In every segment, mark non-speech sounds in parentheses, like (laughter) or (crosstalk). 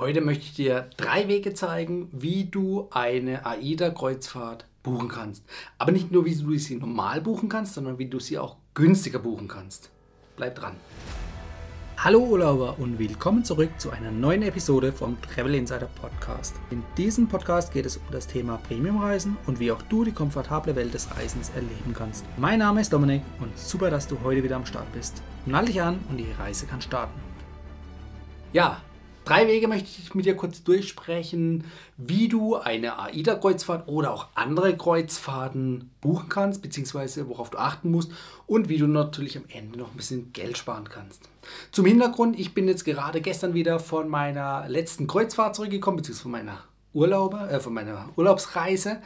Heute möchte ich dir drei Wege zeigen, wie du eine AIDA-Kreuzfahrt buchen kannst. Aber nicht nur, wie du sie normal buchen kannst, sondern wie du sie auch günstiger buchen kannst. Bleib dran. Hallo Urlauber und willkommen zurück zu einer neuen Episode vom Travel Insider Podcast. In diesem Podcast geht es um das Thema Premiumreisen und wie auch du die komfortable Welt des Reisens erleben kannst. Mein Name ist Dominik und super, dass du heute wieder am Start bist. Nall dich an und die Reise kann starten. Ja, Drei Wege möchte ich mit dir kurz durchsprechen, wie du eine AIDA-Kreuzfahrt oder auch andere Kreuzfahrten buchen kannst, beziehungsweise worauf du achten musst und wie du natürlich am Ende noch ein bisschen Geld sparen kannst. Zum Hintergrund, ich bin jetzt gerade gestern wieder von meiner letzten Kreuzfahrt zurückgekommen, beziehungsweise von meiner Urlaube, äh, von meiner Urlaubsreise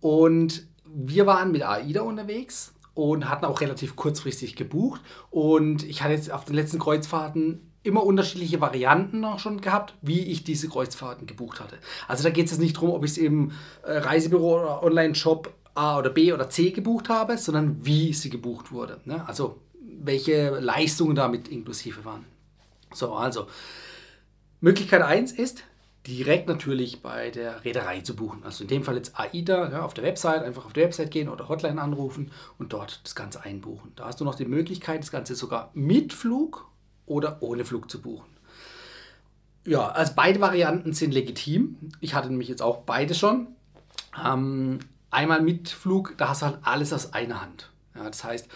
und wir waren mit AIDA unterwegs und hatten auch relativ kurzfristig gebucht und ich hatte jetzt auf den letzten Kreuzfahrten immer unterschiedliche Varianten auch schon gehabt, wie ich diese Kreuzfahrten gebucht hatte. Also da geht es jetzt nicht darum, ob ich es im äh, Reisebüro oder Online-Shop A oder B oder C gebucht habe, sondern wie sie gebucht wurde. Ne? Also welche Leistungen damit inklusive waren. So, also Möglichkeit 1 ist, direkt natürlich bei der Reederei zu buchen. Also in dem Fall jetzt AIDA ja, auf der Website, einfach auf der Website gehen oder Hotline anrufen und dort das Ganze einbuchen. Da hast du noch die Möglichkeit, das Ganze sogar mit Flug oder ohne Flug zu buchen. Ja, also beide Varianten sind legitim. Ich hatte nämlich jetzt auch beide schon. Ähm, einmal mit Flug, da hast du halt alles aus einer Hand. Ja, das heißt,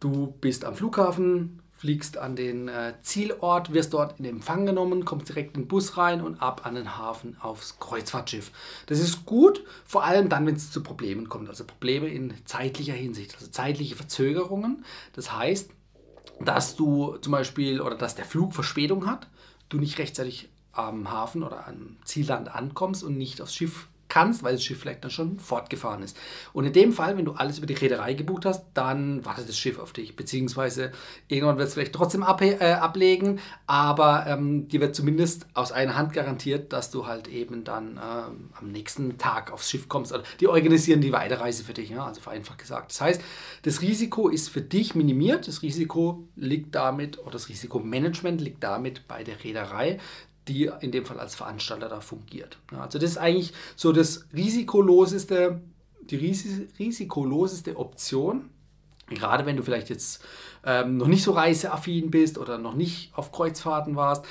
du bist am Flughafen, fliegst an den äh, Zielort, wirst dort in Empfang genommen, kommst direkt in den Bus rein und ab an den Hafen aufs Kreuzfahrtschiff. Das ist gut, vor allem dann, wenn es zu Problemen kommt. Also Probleme in zeitlicher Hinsicht, also zeitliche Verzögerungen. Das heißt, dass du zum Beispiel oder dass der Flug Verspätung hat, du nicht rechtzeitig am Hafen oder am Zielland ankommst und nicht aufs Schiff kannst, weil das Schiff vielleicht dann schon fortgefahren ist. Und in dem Fall, wenn du alles über die Reederei gebucht hast, dann wartet das Schiff auf dich. Beziehungsweise irgendwann wird es vielleicht trotzdem ab, äh, ablegen, aber ähm, dir wird zumindest aus einer Hand garantiert, dass du halt eben dann ähm, am nächsten Tag aufs Schiff kommst. Oder die organisieren die Weiterreise für dich, ja? also vereinfacht gesagt. Das heißt, das Risiko ist für dich minimiert. Das Risiko liegt damit, oder das Risikomanagement liegt damit bei der Reederei die in dem Fall als Veranstalter da fungiert. also das ist eigentlich so das risikoloseste, die risikoloseste Option, gerade wenn du vielleicht jetzt ähm, noch nicht so reiseaffin bist oder noch nicht auf Kreuzfahrten warst,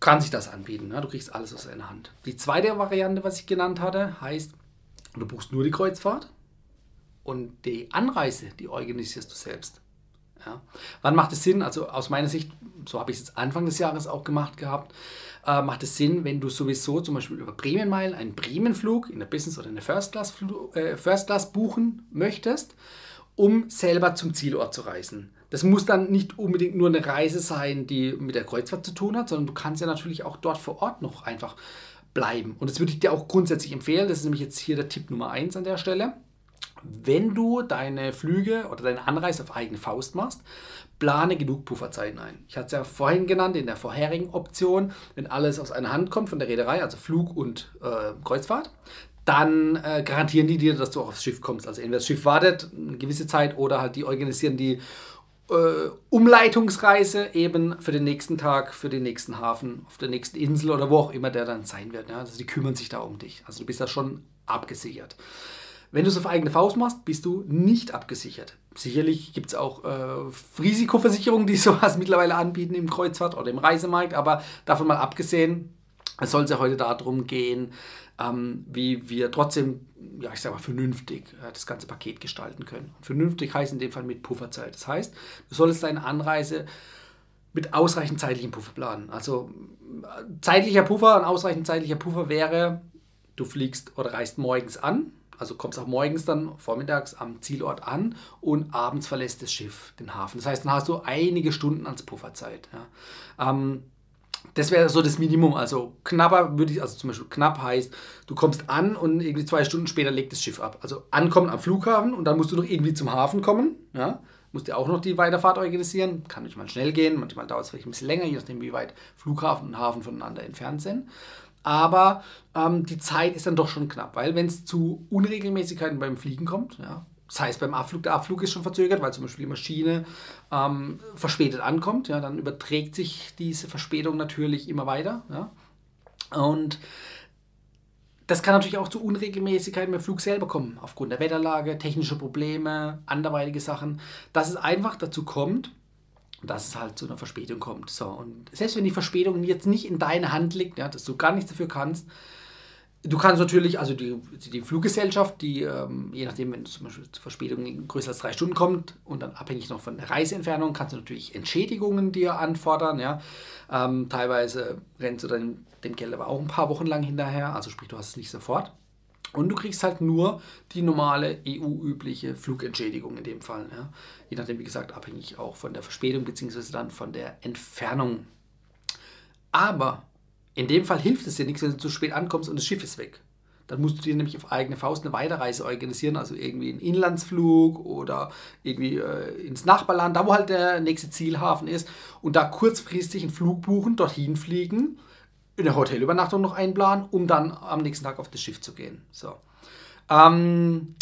kann sich das anbieten. Ne? Du kriegst alles aus einer Hand. Die zweite Variante, was ich genannt hatte, heißt, du buchst nur die Kreuzfahrt und die Anreise, die organisierst du selbst. Ja. Wann macht es Sinn? Also aus meiner Sicht, so habe ich es Anfang des Jahres auch gemacht gehabt, äh, macht es Sinn, wenn du sowieso zum Beispiel über Bremenmeilen einen Bremenflug in der Business oder in der First Class, äh, First Class buchen möchtest, um selber zum Zielort zu reisen. Das muss dann nicht unbedingt nur eine Reise sein, die mit der Kreuzfahrt zu tun hat, sondern du kannst ja natürlich auch dort vor Ort noch einfach bleiben. Und das würde ich dir auch grundsätzlich empfehlen. Das ist nämlich jetzt hier der Tipp Nummer 1 an der Stelle wenn du deine Flüge oder deine Anreise auf eigene Faust machst, plane genug Pufferzeiten ein. Ich hatte es ja vorhin genannt in der vorherigen Option, wenn alles aus einer Hand kommt von der Reederei, also Flug und äh, Kreuzfahrt, dann äh, garantieren die dir, dass du auch aufs Schiff kommst. Also entweder das Schiff wartet eine gewisse Zeit oder halt die organisieren die äh, Umleitungsreise eben für den nächsten Tag, für den nächsten Hafen, auf der nächsten Insel oder wo auch immer der dann sein wird. Ja? Also die kümmern sich da um dich. Also du bist da schon abgesichert. Wenn du es auf eigene Faust machst, bist du nicht abgesichert. Sicherlich gibt es auch äh, Risikoversicherungen, die (laughs) sowas mittlerweile anbieten im Kreuzfahrt- oder im Reisemarkt, aber davon mal abgesehen, es soll es ja heute darum gehen, ähm, wie wir trotzdem, ja, ich sage mal, vernünftig äh, das ganze Paket gestalten können. Und vernünftig heißt in dem Fall mit Pufferzeit. Das heißt, du solltest deine Anreise mit ausreichend zeitlichem Puffer planen. Also äh, zeitlicher Puffer, ein ausreichend zeitlicher Puffer wäre, du fliegst oder reist morgens an, also kommst auch morgens dann vormittags am Zielort an und abends verlässt das Schiff den Hafen. Das heißt, dann hast du einige Stunden ans Pufferzeit. Ja. Ähm, das wäre so das Minimum. Also knapper würde ich, also zum Beispiel knapp heißt, du kommst an und irgendwie zwei Stunden später legt das Schiff ab. Also ankommen am Flughafen und dann musst du noch irgendwie zum Hafen kommen. Ja. Musst dir auch noch die Weiterfahrt organisieren. Kann manchmal schnell gehen, manchmal dauert es vielleicht ein bisschen länger, je nachdem, wie weit Flughafen und Hafen voneinander entfernt sind aber ähm, die Zeit ist dann doch schon knapp, weil wenn es zu Unregelmäßigkeiten beim Fliegen kommt, ja, das heißt beim Abflug, der Abflug ist schon verzögert, weil zum Beispiel die Maschine ähm, verspätet ankommt, ja, dann überträgt sich diese Verspätung natürlich immer weiter. Ja. Und das kann natürlich auch zu Unregelmäßigkeiten beim Flug selber kommen, aufgrund der Wetterlage, technische Probleme, anderweitige Sachen, dass es einfach dazu kommt, dass es halt zu einer Verspätung kommt. So, und selbst wenn die Verspätung jetzt nicht in deiner Hand liegt, ja, dass du gar nichts dafür kannst, Du kannst natürlich, also die, die Fluggesellschaft, die ähm, je nachdem, wenn zum Beispiel zur Verspätung größer als drei Stunden kommt und dann abhängig noch von der Reiseentfernung, kannst du natürlich Entschädigungen dir anfordern. Ja? Ähm, teilweise rennst du dann dem Geld aber auch ein paar Wochen lang hinterher, also sprich, du hast es nicht sofort. Und du kriegst halt nur die normale EU-übliche Flugentschädigung in dem Fall. Ja? Je nachdem, wie gesagt, abhängig auch von der Verspätung bzw. dann von der Entfernung. Aber in dem Fall hilft es dir nichts, wenn du zu spät ankommst und das Schiff ist weg. Dann musst du dir nämlich auf eigene Faust eine Weiterreise organisieren, also irgendwie einen Inlandsflug oder irgendwie äh, ins Nachbarland, da wo halt der nächste Zielhafen ist, und da kurzfristig einen Flug buchen, dorthin fliegen, eine Hotelübernachtung noch einplanen, um dann am nächsten Tag auf das Schiff zu gehen. So. Ähm,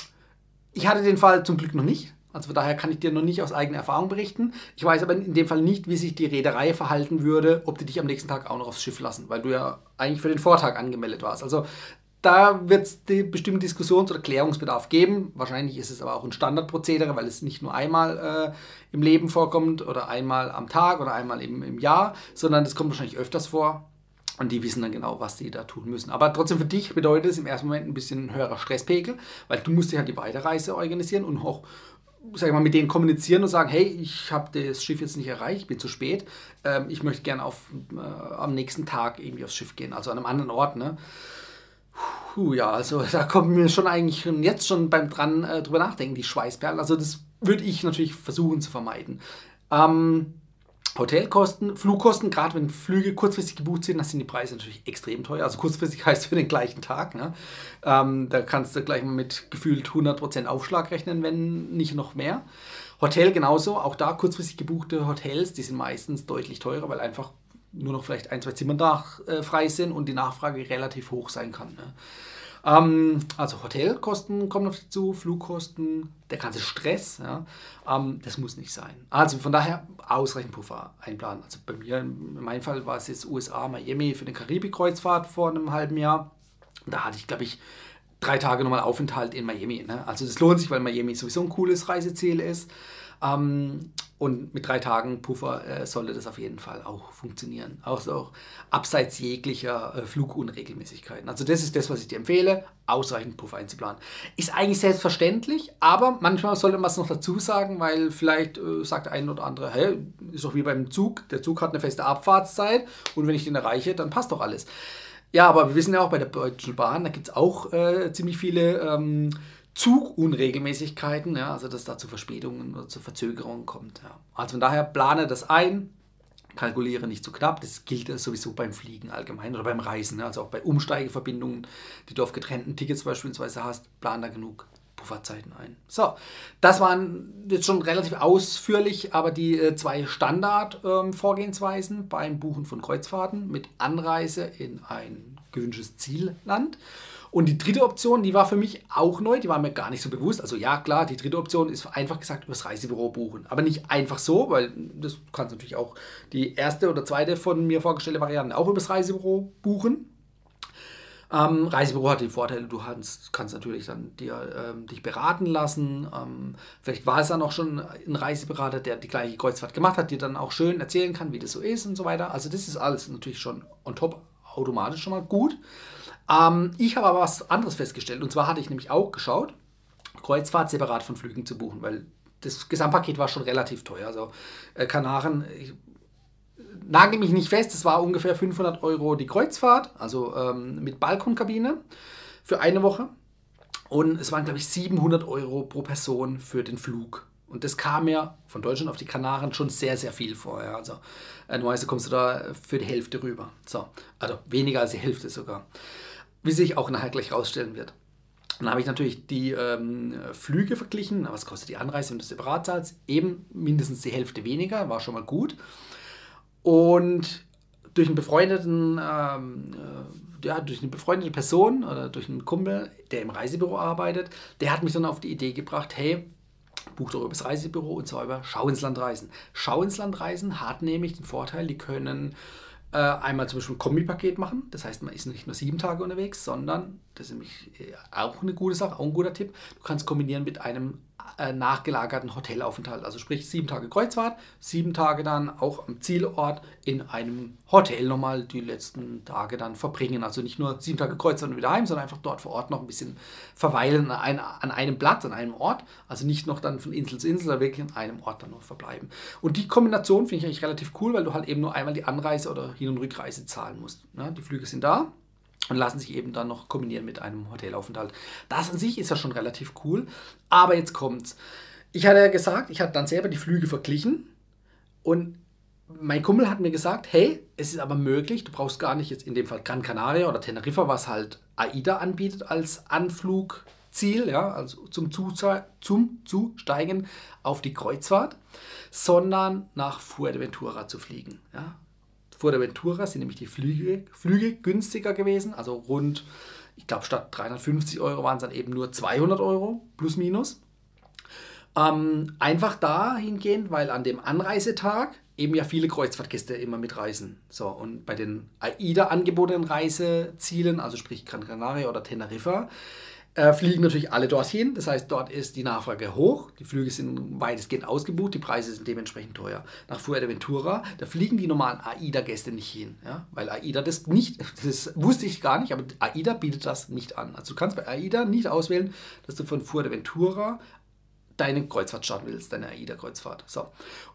ich hatte den Fall zum Glück noch nicht. Also von daher kann ich dir noch nicht aus eigener Erfahrung berichten. Ich weiß aber in dem Fall nicht, wie sich die Reederei verhalten würde, ob die dich am nächsten Tag auch noch aufs Schiff lassen, weil du ja eigentlich für den Vortag angemeldet warst. Also da wird es bestimmt Diskussions- oder Klärungsbedarf geben. Wahrscheinlich ist es aber auch ein Standardprozedere, weil es nicht nur einmal äh, im Leben vorkommt oder einmal am Tag oder einmal im, im Jahr, sondern es kommt wahrscheinlich öfters vor. Und die wissen dann genau, was die da tun müssen. Aber trotzdem für dich bedeutet es im ersten Moment ein bisschen höherer Stresspegel, weil du musst dir halt die Weiterreise organisieren und auch sag ich mal, mit denen kommunizieren und sagen, hey, ich habe das Schiff jetzt nicht erreicht, ich bin zu spät, ähm, ich möchte gerne äh, am nächsten Tag irgendwie aufs Schiff gehen, also an einem anderen Ort. Ne? Puh, ja, also (laughs) da kommen wir schon eigentlich jetzt schon beim dran äh, drüber nachdenken, die Schweißperlen. Also das würde ich natürlich versuchen zu vermeiden. Ähm, Hotelkosten, Flugkosten, gerade wenn Flüge kurzfristig gebucht sind, dann sind die Preise natürlich extrem teuer. Also kurzfristig (laughs) heißt für den gleichen Tag. Ne? Ähm, da kannst du gleich mal mit gefühlt 100% Aufschlag rechnen, wenn nicht noch mehr. Hotel genauso, auch da kurzfristig gebuchte Hotels, die sind meistens deutlich teurer, weil einfach nur noch vielleicht ein, zwei Zimmer da äh, frei sind und die Nachfrage relativ hoch sein kann. Ne? Ähm, also Hotelkosten kommen auf dich zu, Flugkosten, der ganze Stress, ja, ähm, das muss nicht sein. Also von daher ausreichend Puffer einplanen. Also bei mir, in meinem Fall war es jetzt USA, Miami für eine Karibikkreuzfahrt vor einem halben Jahr. Da hatte ich, glaube ich, drei Tage nochmal Aufenthalt in Miami. Ne? Also das lohnt sich, weil Miami sowieso ein cooles Reiseziel ist. Ähm, und mit drei Tagen Puffer äh, sollte das auf jeden Fall auch funktionieren. Auch, auch abseits jeglicher äh, Flugunregelmäßigkeiten. Also das ist das, was ich dir empfehle, ausreichend Puffer einzuplanen. Ist eigentlich selbstverständlich, aber manchmal sollte man es noch dazu sagen, weil vielleicht äh, sagt der eine oder andere, hey, ist doch wie beim Zug, der Zug hat eine feste Abfahrtszeit und wenn ich den erreiche, dann passt doch alles. Ja, aber wir wissen ja auch bei der Deutschen Bahn, da gibt es auch äh, ziemlich viele... Ähm, Zugunregelmäßigkeiten, ja, also dass da zu Verspätungen oder zu Verzögerungen kommt. Ja. Also von daher plane das ein, kalkuliere nicht zu knapp. Das gilt sowieso beim Fliegen allgemein oder beim Reisen. Ne? Also auch bei Umsteigeverbindungen, die du auf getrennten Tickets beispielsweise hast, plan da genug Pufferzeiten ein. So, das waren jetzt schon relativ ausführlich, aber die äh, zwei Standard-Vorgehensweisen ähm, beim Buchen von Kreuzfahrten mit Anreise in ein gewünschtes Zielland und die dritte Option, die war für mich auch neu, die war mir gar nicht so bewusst. Also ja, klar, die dritte Option ist einfach gesagt übers Reisebüro buchen. Aber nicht einfach so, weil das kannst natürlich auch die erste oder zweite von mir vorgestellte Variante auch übers Reisebüro buchen. Ähm, Reisebüro hat die Vorteile, du kannst, kannst natürlich dann dir, ähm, dich beraten lassen. Ähm, vielleicht war es dann auch schon ein Reiseberater, der die gleiche Kreuzfahrt gemacht hat, dir dann auch schön erzählen kann, wie das so ist und so weiter. Also das ist alles natürlich schon on top automatisch schon mal gut. Ähm, ich habe aber was anderes festgestellt. Und zwar hatte ich nämlich auch geschaut, Kreuzfahrt separat von Flügen zu buchen, weil das Gesamtpaket war schon relativ teuer. Also äh, Kanaren, ich, nagel mich nicht fest, es war ungefähr 500 Euro die Kreuzfahrt, also ähm, mit Balkonkabine für eine Woche. Und es waren, glaube ich, 700 Euro pro Person für den Flug. Und das kam mir von Deutschland auf die Kanaren schon sehr, sehr viel vor. Ja. Also äh, normalerweise kommst du da für die Hälfte rüber. So, also weniger als die Hälfte sogar wie sich auch nachher gleich rausstellen wird. Dann habe ich natürlich die ähm, Flüge verglichen. Was kostet die Anreise, wenn du separat? Eben mindestens die Hälfte weniger, war schon mal gut. Und durch einen befreundeten, ähm, äh, ja, durch eine befreundete Person oder durch einen Kumpel, der im Reisebüro arbeitet, der hat mich dann auf die Idee gebracht, hey, buch doch über das Reisebüro und zwar über Schau ins Land reisen. Schau ins Land reisen hat nämlich den Vorteil, die können äh, einmal zum Beispiel ein Kombipaket machen. Das heißt, man ist nicht nur sieben Tage unterwegs, sondern, das ist nämlich äh, auch eine gute Sache, auch ein guter Tipp, du kannst kombinieren mit einem äh, nachgelagerten Hotelaufenthalt. Also sprich sieben Tage Kreuzfahrt, sieben Tage dann auch am Zielort in einem Hotel nochmal die letzten Tage dann verbringen. Also nicht nur sieben Tage Kreuzfahrt und wieder heim, sondern einfach dort vor Ort noch ein bisschen verweilen an, an einem Platz, an einem Ort. Also nicht noch dann von Insel zu Insel, sondern wirklich an einem Ort dann noch verbleiben. Und die Kombination finde ich eigentlich relativ cool, weil du halt eben nur einmal die Anreise oder Hin- und Rückreise zahlen musst. Ja, die Flüge sind da, und lassen sich eben dann noch kombinieren mit einem Hotelaufenthalt. Das an sich ist ja schon relativ cool, aber jetzt kommt's. Ich hatte ja gesagt, ich hatte dann selber die Flüge verglichen und mein Kumpel hat mir gesagt, hey, es ist aber möglich, du brauchst gar nicht jetzt in dem Fall Gran Canaria oder Teneriffa, was halt AIDA anbietet als Anflugziel, ja, also zum, Zuze zum Zusteigen auf die Kreuzfahrt, sondern nach Fuerteventura zu fliegen. Ja. Fuerteventura sind nämlich die Flüge, Flüge günstiger gewesen, also rund, ich glaube, statt 350 Euro waren es dann eben nur 200 Euro plus minus. Ähm, einfach dahingehend, weil an dem Anreisetag eben ja viele Kreuzfahrtgäste immer mitreisen. So, und bei den AIDA angebotenen Reisezielen, also sprich Gran Canaria oder Teneriffa, äh, fliegen natürlich alle dorthin. Das heißt, dort ist die Nachfrage hoch, die Flüge sind weitestgehend ausgebucht, die Preise sind dementsprechend teuer. Nach Fuerteventura, da fliegen die normalen AIDA-Gäste nicht hin, ja? weil AIDA das nicht, das wusste ich gar nicht, aber AIDA bietet das nicht an. Also du kannst bei AIDA nicht auswählen, dass du von Fuerteventura deine Kreuzfahrt starten willst, deine AIDA-Kreuzfahrt. So.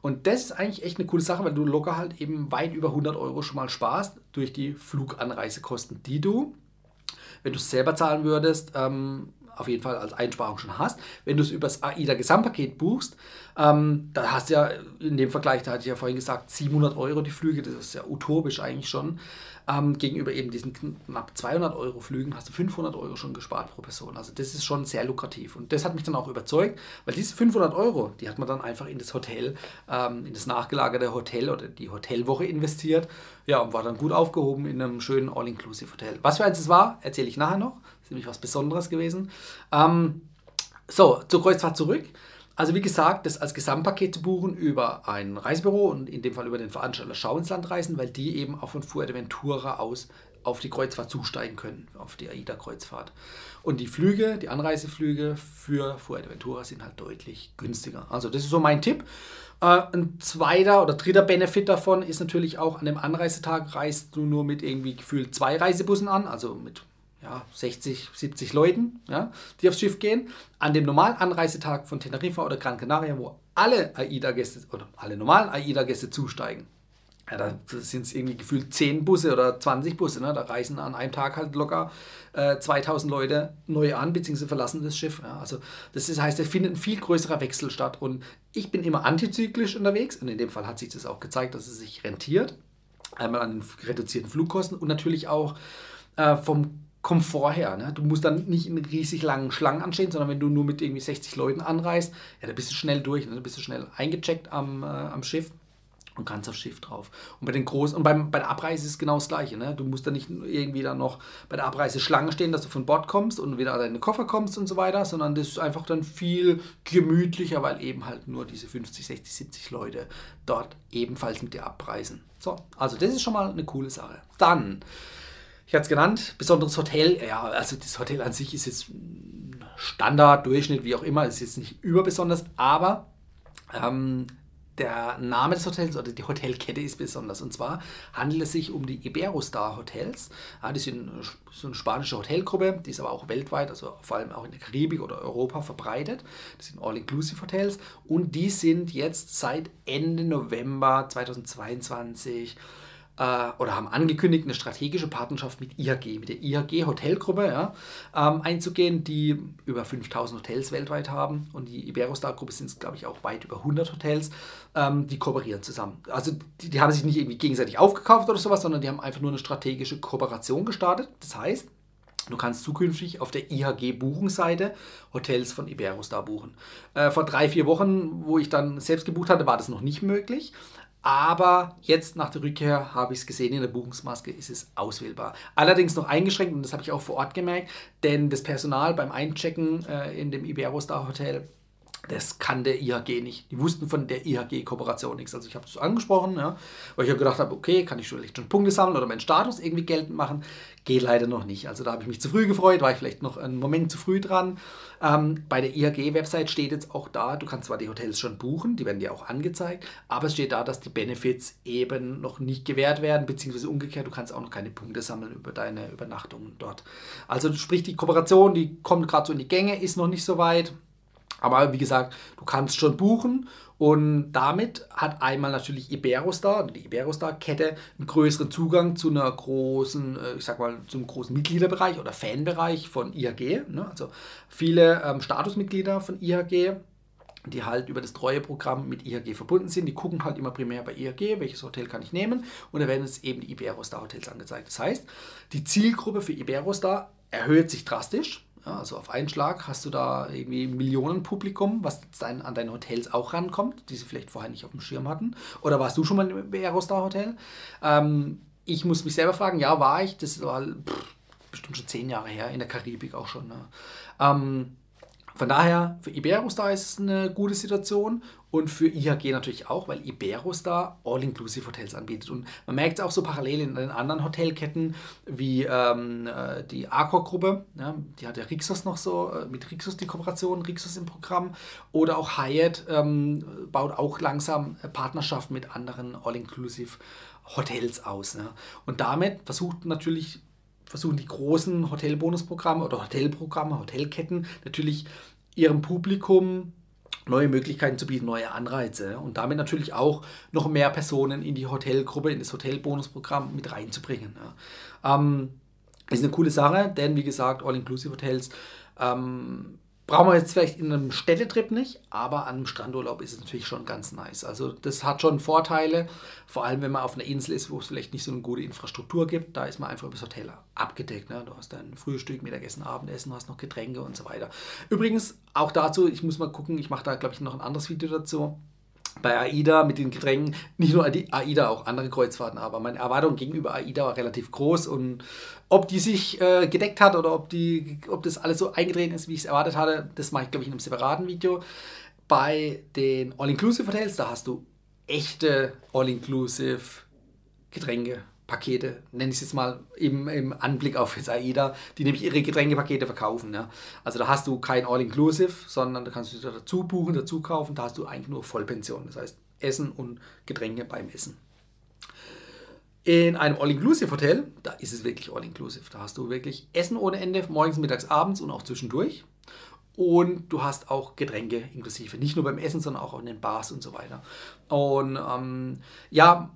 Und das ist eigentlich echt eine coole Sache, weil du locker halt eben weit über 100 Euro schon mal sparst durch die Fluganreisekosten, die du wenn du es selber zahlen würdest, ähm, auf jeden Fall als Einsparung schon hast. Wenn du es über das AIDA Gesamtpaket buchst, ähm, da hast du ja in dem Vergleich, da hatte ich ja vorhin gesagt, 700 Euro die Flüge, das ist ja utopisch eigentlich schon. Ähm, gegenüber eben diesen knapp 200 Euro Flügen hast du 500 Euro schon gespart pro Person. Also das ist schon sehr lukrativ. Und das hat mich dann auch überzeugt, weil diese 500 Euro, die hat man dann einfach in das Hotel, ähm, in das nachgelagerte Hotel oder die Hotelwoche investiert. Ja, und war dann gut aufgehoben in einem schönen All-Inclusive-Hotel. Was für eins es war, erzähle ich nachher noch. Das ist nämlich was Besonderes gewesen. Ähm, so, zur Kreuzfahrt zurück. Also wie gesagt, das als Gesamtpaket zu buchen über ein Reisebüro und in dem Fall über den Veranstalter Schau ins Land reisen, weil die eben auch von Fuerteventura aus auf die Kreuzfahrt zusteigen können, auf die AIDA-Kreuzfahrt. Und die Flüge, die Anreiseflüge für Fuerteventura sind halt deutlich günstiger. Also das ist so mein Tipp. Äh, ein zweiter oder dritter Benefit davon ist natürlich auch, an dem Anreisetag reist du nur mit irgendwie gefühlt zwei Reisebussen an, also mit ja, 60, 70 Leuten, ja, die aufs Schiff gehen. An dem normalen Anreisetag von Teneriffa oder Gran Canaria, wo alle AIDA-Gäste oder alle normalen AIDA-Gäste zusteigen, ja, da sind es irgendwie gefühlt 10 Busse oder 20 Busse. Ne? Da reisen an einem Tag halt locker äh, 2000 Leute neu an, beziehungsweise verlassen das Schiff. Ja? Also das ist, heißt, da findet ein viel größerer Wechsel statt. Und ich bin immer antizyklisch unterwegs. Und in dem Fall hat sich das auch gezeigt, dass es sich rentiert. Einmal an den reduzierten Flugkosten und natürlich auch äh, vom Komfort her. Ne? Du musst dann nicht in riesig langen Schlangen anstehen, sondern wenn du nur mit irgendwie 60 Leuten anreist, ja, da bist du schnell durch, ne? da bist du schnell eingecheckt am, äh, am Schiff und kannst aufs Schiff drauf. Und bei den großen, und beim, bei der Abreise ist es genau das Gleiche. Ne? Du musst da nicht irgendwie dann noch bei der Abreise Schlange stehen, dass du von Bord kommst und wieder an deine Koffer kommst und so weiter, sondern das ist einfach dann viel gemütlicher, weil eben halt nur diese 50, 60, 70 Leute dort ebenfalls mit dir abreisen. So, also das ist schon mal eine coole Sache. Dann ich hatte es genannt, besonderes Hotel. Ja, also das Hotel an sich ist jetzt Standard, Durchschnitt, wie auch immer, ist jetzt nicht überbesonders, aber ähm, der Name des Hotels oder die Hotelkette ist besonders. Und zwar handelt es sich um die Iberostar Hotels. Ja, die sind so eine spanische Hotelgruppe, die ist aber auch weltweit, also vor allem auch in der Karibik oder Europa verbreitet. Das sind All-Inclusive Hotels und die sind jetzt seit Ende November 2022 äh, oder haben angekündigt, eine strategische Partnerschaft mit IHG, mit der IHG Hotelgruppe ja, ähm, einzugehen, die über 5000 Hotels weltweit haben und die Iberostar-Gruppe sind es, glaube ich, auch weit über 100 Hotels, ähm, die kooperieren zusammen. Also die, die haben sich nicht irgendwie gegenseitig aufgekauft oder sowas, sondern die haben einfach nur eine strategische Kooperation gestartet. Das heißt, Du kannst zukünftig auf der IHG-Buchungsseite Hotels von Iberostar buchen. Äh, vor drei, vier Wochen, wo ich dann selbst gebucht hatte, war das noch nicht möglich. Aber jetzt nach der Rückkehr habe ich es gesehen, in der Buchungsmaske ist es auswählbar. Allerdings noch eingeschränkt, und das habe ich auch vor Ort gemerkt, denn das Personal beim Einchecken äh, in dem Iberostar Hotel Das kann der IHG nicht. Die wussten von der IHG-Kooperation nichts. Also ich habe es angesprochen, ja, weil ich ja gedacht habe, okay, kann ich vielleicht schon Punkte sammeln oder meinen Status irgendwie geltend machen. Geht leider noch nicht. Also da habe ich mich zu früh gefreut, war ich vielleicht noch einen Moment zu früh dran. Ähm, bei der IHG-Website steht jetzt auch da, du kannst zwar die Hotels schon buchen, die werden dir auch angezeigt, aber es steht da, dass die Benefits eben noch nicht gewährt werden, beziehungsweise umgekehrt, du kannst auch noch keine Punkte sammeln über deine Übernachtungen dort. Also sprich, die Kooperation, die kommt gerade so in die Gänge, ist noch nicht so weit. Aber wie gesagt, du kannst schon buchen und damit hat einmal natürlich Iberostar, die Iberostar-Kette, einen größeren Zugang zu einer großen, äh, ich sag mal, zum großen Mitgliederbereich oder Fanbereich von IHG. Ne? Also viele ähm, Statusmitglieder von IHG, die halt über das Treueprogramm mit IHG verbunden sind, die gucken halt immer primär bei IHG, welches Hotel kann ich nehmen und da werden es eben die Iberostar-Hotels angezeigt. Das heißt, die Zielgruppe für Iberostar erhöht sich drastisch ja, also auf einen Schlag hast du da irgendwie Millionenpublikum, was dein, an deine Hotels auch rankommt, die sie vielleicht vorher nicht auf dem Schirm hatten. Oder warst du schon mal im Aerostar Hotel? Ähm, ich muss mich selber fragen, ja, war ich, das war pff, bestimmt schon zehn Jahre her, in der Karibik auch schon. Ne? Ähm, von daher, für Iberostar ist es eine gute Situation und für IHG natürlich auch, weil Iberostar All-Inclusive Hotels anbietet. Und man merkt es auch so parallel in den anderen Hotelketten wie ähm, äh, die Accor-Gruppe, ja, die hat ja Rixos noch so, äh, mit Rixos die Kooperation, Rixos im Programm. Oder auch Hyatt ähm, baut auch langsam Partnerschaften mit anderen All-Inclusive Hotels aus. Ne? Und damit versucht natürlich versuchen die großen Hotelbonusprogramme oder Hotelprogramme, Hotelketten natürlich ihrem Publikum neue Möglichkeiten zu bieten, neue Anreize und damit natürlich auch noch mehr Personen in die Hotelgruppe, in das Hotelbonusprogramm mit reinzubringen. Ja. Ähm, ist eine coole Sache, denn wie gesagt, All-Inclusive-Hotels ähm, Brauchen wir jetzt vielleicht in einem Städtetrip nicht, aber an einem Strandurlaub ist es natürlich schon ganz nice. Also das hat schon Vorteile, vor allem wenn man auf einer Insel ist, wo es vielleicht nicht so eine gute Infrastruktur gibt. Da ist man einfach über das Hotel abgedeckt. Ne? Du hast dein Frühstück, Mittagessen, Abendessen, hast noch Getränke und so weiter. Übrigens auch dazu, ich muss mal gucken, ich mache da glaube ich noch ein anderes Video dazu bei AIDA mit den Getränken, nicht nur AIDA, auch andere Kreuzfahrten, aber meine Erwartung gegenüber AIDA war relativ groß und ob die sich äh, gedeckt hat oder ob, die, ob das alles so eingetreten ist, wie ich es erwartet hatte, das mache ich glaube ich in einem separaten Video. Bei den All-Inclusive Hotels, da hast du echte All-Inclusive Getränke Pakete, nenne ich es jetzt mal im, im Anblick auf jetzt AIDA, die nämlich ihre Getränkepakete verkaufen. Ja. Also da hast du kein All-Inclusive, sondern da kannst du dazu buchen, dazu kaufen, da hast du eigentlich nur Vollpension, das heißt Essen und Getränke beim Essen. In einem All-Inclusive-Hotel, da ist es wirklich All-Inclusive. Da hast du wirklich Essen ohne Ende, morgens, mittags, abends und auch zwischendurch. Und du hast auch Getränke inklusive. Nicht nur beim Essen, sondern auch in den Bars und so weiter. Und ähm, ja,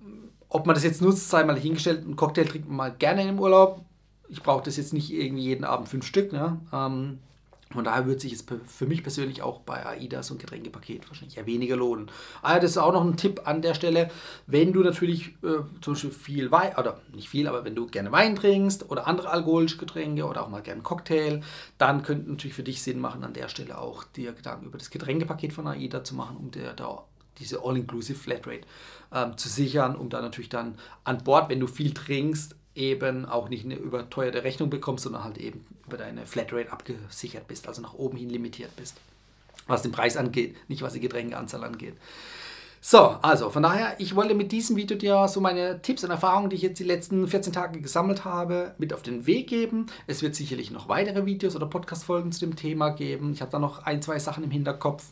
ob man das jetzt nutzt, sei mal hingestellt, einen Cocktail trinkt man mal gerne im Urlaub. Ich brauche das jetzt nicht irgendwie jeden Abend fünf Stück. Ne? Ähm, von daher würde sich jetzt für mich persönlich auch bei AIDA so ein Getränkepaket wahrscheinlich eher weniger lohnen. Ah, das ist auch noch ein Tipp an der Stelle, wenn du natürlich äh, zum Beispiel viel Wein, oder nicht viel, aber wenn du gerne Wein trinkst oder andere alkoholische Getränke oder auch mal gerne einen Cocktail, dann könnte natürlich für dich Sinn machen, an der Stelle auch dir Gedanken über das Getränkepaket von AIDA zu machen, um dir da diese All-Inclusive Flatrate ähm, zu sichern, um da natürlich dann an Bord, wenn du viel trinkst, eben auch nicht eine überteuerte Rechnung bekommst, sondern halt eben über deine Flatrate abgesichert bist, also nach oben hin limitiert bist. Was den Preis angeht, nicht was die Getränkeanzahl angeht. So, also von daher, ich wollte mit diesem Video dir so meine Tipps und Erfahrungen, die ich jetzt die letzten 14 Tage gesammelt habe, mit auf den Weg geben. Es wird sicherlich noch weitere Videos oder Podcast-Folgen zu dem Thema geben. Ich habe da noch ein, zwei Sachen im Hinterkopf.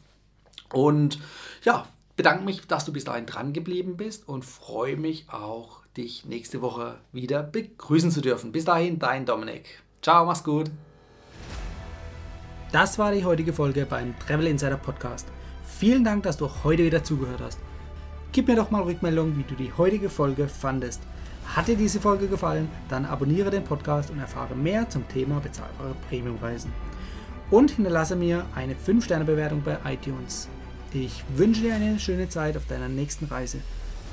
Und ja, bedanke mich, dass du bis dahin dran geblieben bist und freue mich auch, dich nächste Woche wieder begrüßen zu dürfen. Bis dahin, dein Dominik. Ciao, mach's gut. Das war die heutige Folge beim Travel Insider Podcast. Vielen Dank, dass du heute wieder zugehört hast. Gib mir doch mal Rückmeldung, wie du die heutige Folge fandest. Hat dir diese Folge gefallen, dann abonniere den Podcast und erfahre mehr zum Thema bezahlbare Premiumreisen. Und hinterlasse mir eine 5-Sterne-Bewertung bei iTunes. Ich wünsche dir eine schöne Zeit auf deiner nächsten Reise